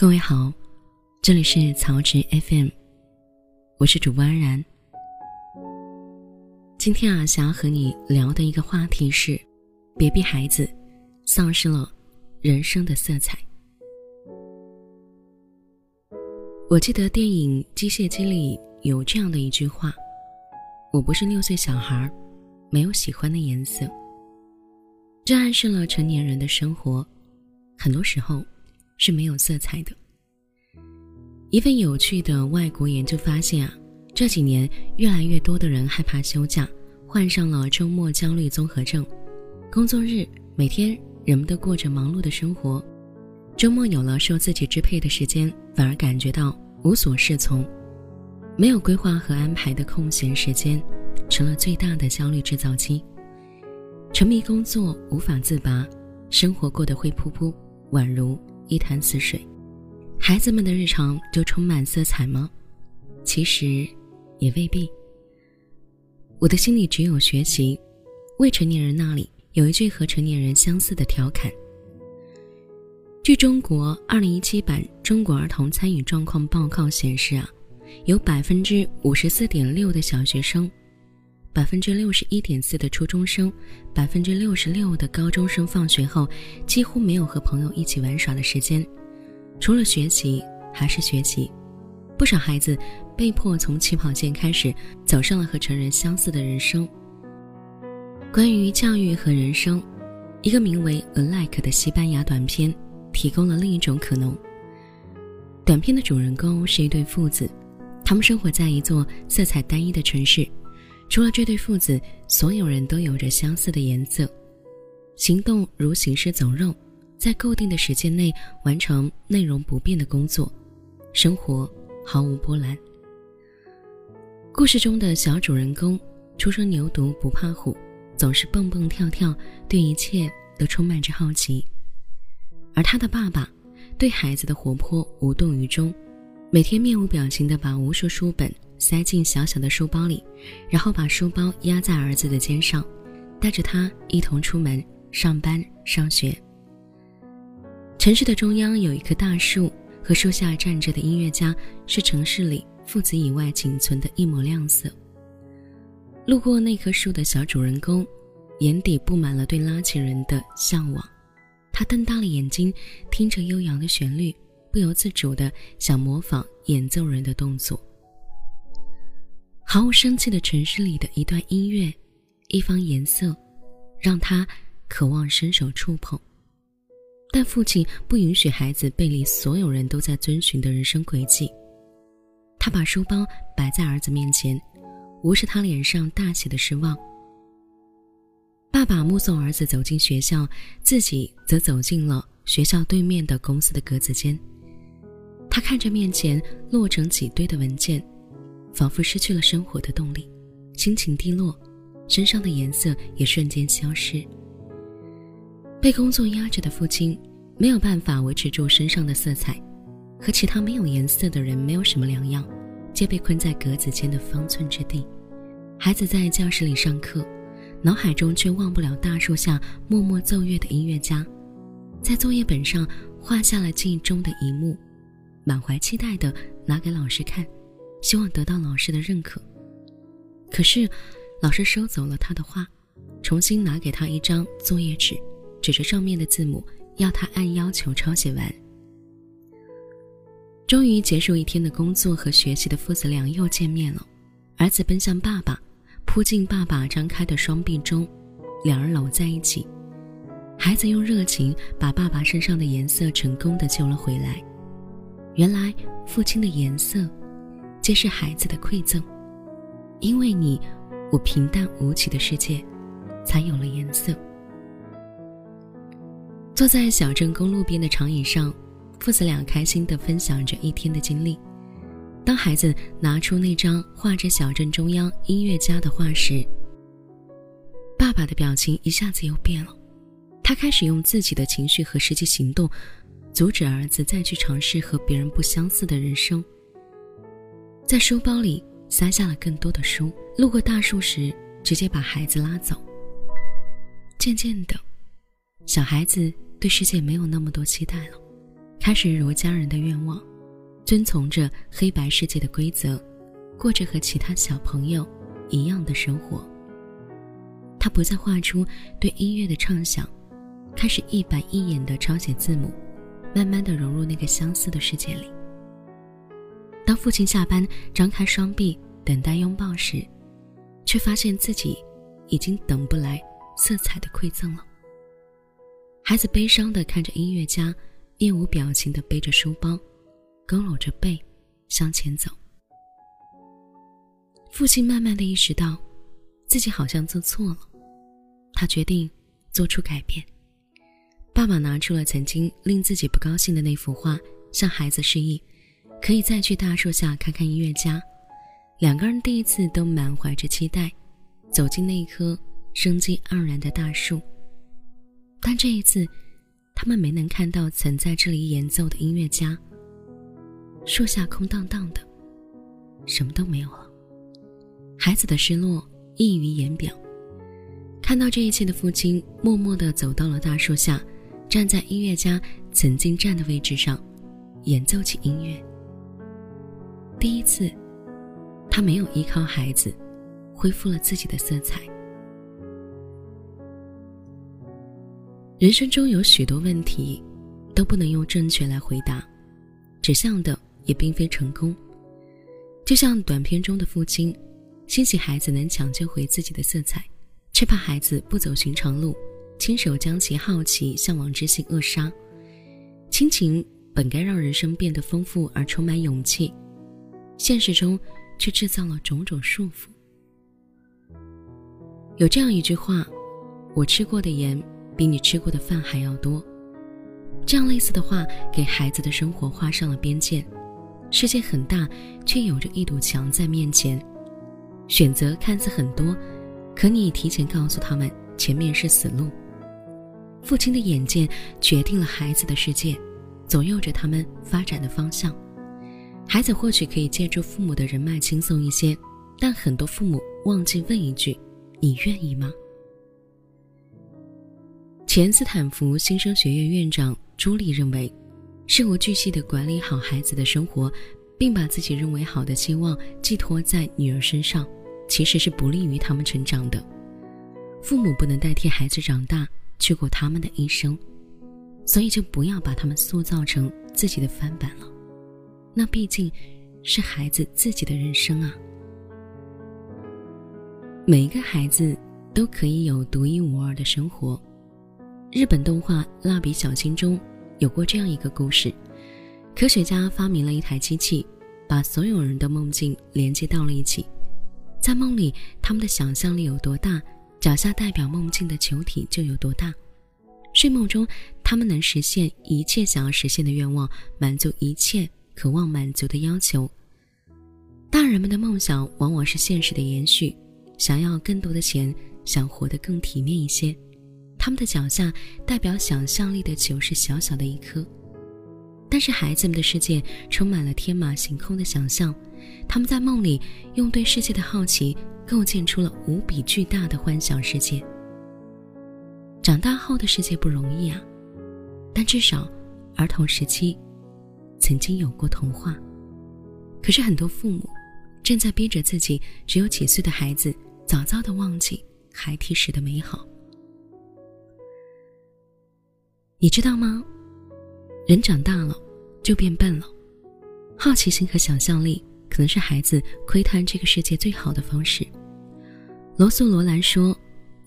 各位好，这里是曹植 FM，我是主播安然。今天啊，想要和你聊的一个话题是：别逼孩子丧失了人生的色彩。我记得电影《机械姬》里有这样的一句话：“我不是六岁小孩，没有喜欢的颜色。”这暗示了成年人的生活，很多时候是没有色彩的。一份有趣的外国研究发现啊，这几年越来越多的人害怕休假，患上了周末焦虑综合症。工作日每天人们都过着忙碌的生活，周末有了受自己支配的时间，反而感觉到无所适从。没有规划和安排的空闲时间，成了最大的焦虑制造机。沉迷工作无法自拔，生活过得灰扑扑，宛如一潭死水。孩子们的日常就充满色彩吗？其实，也未必。我的心里只有学习。未成年人那里有一句和成年人相似的调侃。据中国二零一七版《中国儿童参与状况报告》显示啊，有百分之五十四点六的小学生。百分之六十一点四的初中生，百分之六十六的高中生放学后几乎没有和朋友一起玩耍的时间，除了学习还是学习。不少孩子被迫从起跑线开始，走上了和成人相似的人生。关于教育和人生，一个名为《Alike》的西班牙短片提供了另一种可能。短片的主人公是一对父子，他们生活在一座色彩单一的城市。除了这对父子，所有人都有着相似的颜色。行动如行尸走肉，在固定的时间内完成内容不变的工作，生活毫无波澜。故事中的小主人公初生牛犊不怕虎，总是蹦蹦跳跳，对一切都充满着好奇。而他的爸爸对孩子的活泼无动于衷，每天面无表情地把无数书本。塞进小小的书包里，然后把书包压在儿子的肩上，带着他一同出门上班上学。城市的中央有一棵大树，和树下站着的音乐家是城市里父子以外仅存的一抹亮色。路过那棵树的小主人公，眼底布满了对拉琴人的向往，他瞪大了眼睛，听着悠扬的旋律，不由自主地想模仿演奏人的动作。毫无生气的城市里的一段音乐，一方颜色，让他渴望伸手触碰。但父亲不允许孩子背离所有人都在遵循的人生轨迹。他把书包摆在儿子面前，无视他脸上大写的失望。爸爸目送儿子走进学校，自己则走进了学校对面的公司的格子间。他看着面前摞成几堆的文件。仿佛失去了生活的动力，心情低落，身上的颜色也瞬间消失。被工作压着的父亲没有办法维持住身上的色彩，和其他没有颜色的人没有什么两样，皆被困在格子间的方寸之地。孩子在教室里上课，脑海中却忘不了大树下默默奏乐的音乐家，在作业本上画下了记忆中的一幕，满怀期待地拿给老师看。希望得到老师的认可，可是老师收走了他的画，重新拿给他一张作业纸，指着上面的字母，要他按要求抄写完。终于结束一天的工作和学习的父子俩又见面了，儿子奔向爸爸，扑进爸爸张开的双臂中，两人搂在一起。孩子用热情把爸爸身上的颜色成功的救了回来。原来父亲的颜色。皆是孩子的馈赠，因为你，我平淡无奇的世界，才有了颜色。坐在小镇公路边的长椅上，父子俩开心地分享着一天的经历。当孩子拿出那张画着小镇中央音乐家的画时，爸爸的表情一下子又变了。他开始用自己的情绪和实际行动，阻止儿子再去尝试和别人不相似的人生。在书包里塞下了更多的书，路过大树时，直接把孩子拉走。渐渐的，小孩子对世界没有那么多期待了，开始如家人的愿望，遵从着黑白世界的规则，过着和其他小朋友一样的生活。他不再画出对音乐的畅想，开始一板一眼的抄写字母，慢慢的融入那个相似的世界里。当父亲下班张开双臂等待拥抱时，却发现自己已经等不来色彩的馈赠了。孩子悲伤的看着音乐家，面无表情的背着书包，佝偻着背向前走。父亲慢慢的意识到，自己好像做错了，他决定做出改变。爸爸拿出了曾经令自己不高兴的那幅画，向孩子示意。可以再去大树下看看音乐家。两个人第一次都满怀着期待，走进那一棵生机盎然的大树。但这一次，他们没能看到曾在这里演奏的音乐家。树下空荡荡的，什么都没有了。孩子的失落溢于言表。看到这一切的父亲，默默地走到了大树下，站在音乐家曾经站的位置上，演奏起音乐。第一次，他没有依靠孩子，恢复了自己的色彩。人生中有许多问题，都不能用正确来回答，指向的也并非成功。就像短片中的父亲，欣喜孩子能抢救回自己的色彩，却怕孩子不走寻常路，亲手将其好奇、向往之心扼杀。亲情本该让人生变得丰富而充满勇气。现实中，却制造了种种束缚。有这样一句话：“我吃过的盐，比你吃过的饭还要多。”这样类似的话，给孩子的生活画上了边界。世界很大，却有着一堵墙在面前。选择看似很多，可你提前告诉他们，前面是死路。父亲的眼界决定了孩子的世界，左右着他们发展的方向。孩子或许可以借助父母的人脉轻松一些，但很多父母忘记问一句：“你愿意吗？”前斯坦福新生学院院长朱莉认为，事无巨细地管理好孩子的生活，并把自己认为好的期望寄托在女儿身上，其实是不利于他们成长的。父母不能代替孩子长大，去过他们的一生，所以就不要把他们塑造成自己的翻版了。那毕竟，是孩子自己的人生啊。每一个孩子都可以有独一无二的生活。日本动画《蜡笔小新》中有过这样一个故事：科学家发明了一台机器，把所有人的梦境连接到了一起。在梦里，他们的想象力有多大，脚下代表梦境的球体就有多大。睡梦中，他们能实现一切想要实现的愿望，满足一切。渴望满足的要求。大人们的梦想往往是现实的延续，想要更多的钱，想活得更体面一些。他们的脚下代表想象力的球是小小的一颗，但是孩子们的世界充满了天马行空的想象。他们在梦里用对世界的好奇，构建出了无比巨大的幻想世界。长大后的世界不容易啊，但至少儿童时期。曾经有过童话，可是很多父母正在逼着自己只有几岁的孩子早早的忘记孩提时的美好。你知道吗？人长大了就变笨了。好奇心和想象力可能是孩子窥探这个世界最好的方式。罗素·罗兰说：“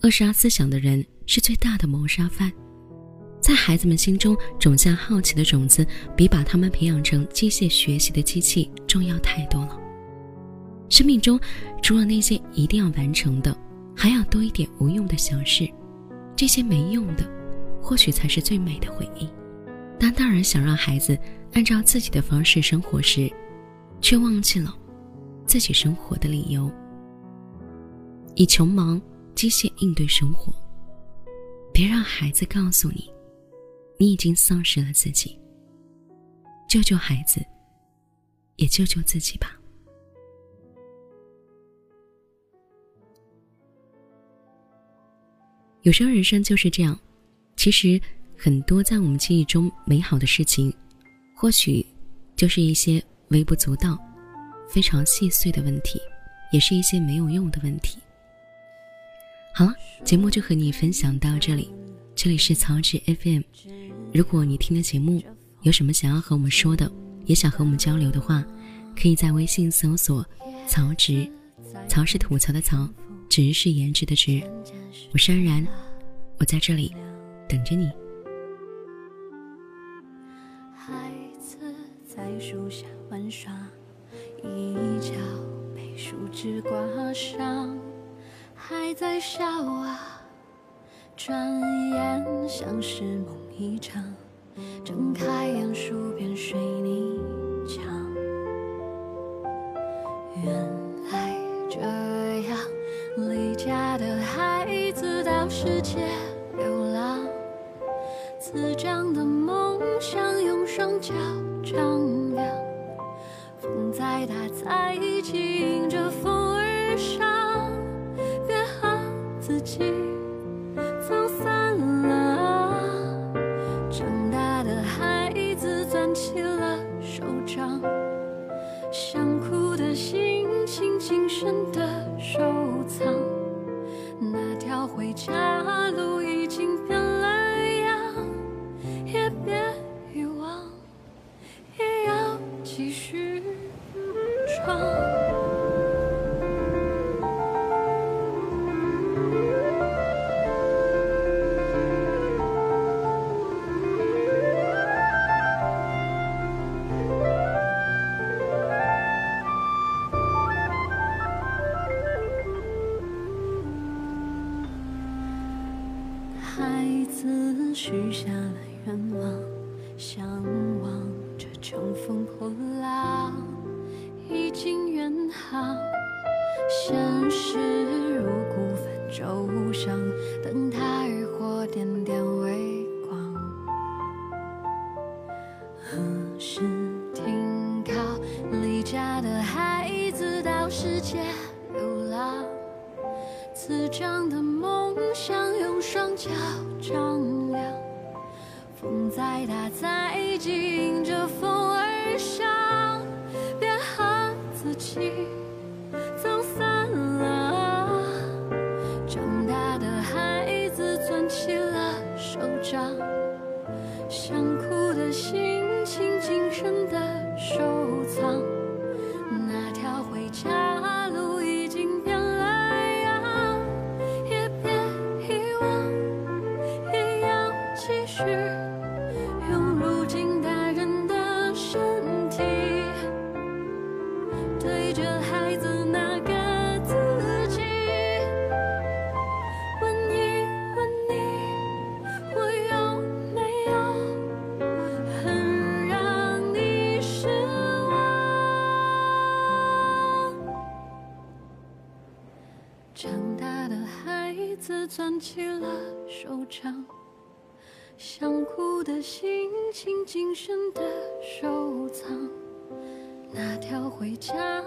扼杀思想的人是最大的谋杀犯。”在孩子们心中种下好奇的种子，比把他们培养成机械学习的机器重要太多了。生命中，除了那些一定要完成的，还要多一点无用的小事。这些没用的，或许才是最美的回忆。当大人想让孩子按照自己的方式生活时，却忘记了自己生活的理由，以穷忙机械应对生活。别让孩子告诉你。你已经丧失了自己，救救孩子，也救救自己吧。有时候人生就是这样，其实很多在我们记忆中美好的事情，或许就是一些微不足道、非常细碎的问题，也是一些没有用的问题。好了，节目就和你分享到这里。这里是曹植 FM。如果你听的节目有什么想要和我们说的，也想和我们交流的话，可以在微信搜索“曹植”，曹是吐槽的曹，植是颜值的植。我是安然，我在这里等着你。孩子在树下玩耍，一角被树枝刮伤。还在笑啊，转眼像是梦一场。睁开眼，数遍水泥墙。原来这样，离家的孩子到世界流浪。滋长的梦想，用双脚丈量。风再大，再急，迎着风孩子许下了愿望，向往着乘风破浪，远航。现实如孤帆舟上，灯塔渔火点点微光。何时停靠？离家的孩子到世界流浪，滋长的梦想用双脚丈量。风再大再急，迎着风子攥起了手掌，想哭的心情谨慎的收藏。那条回家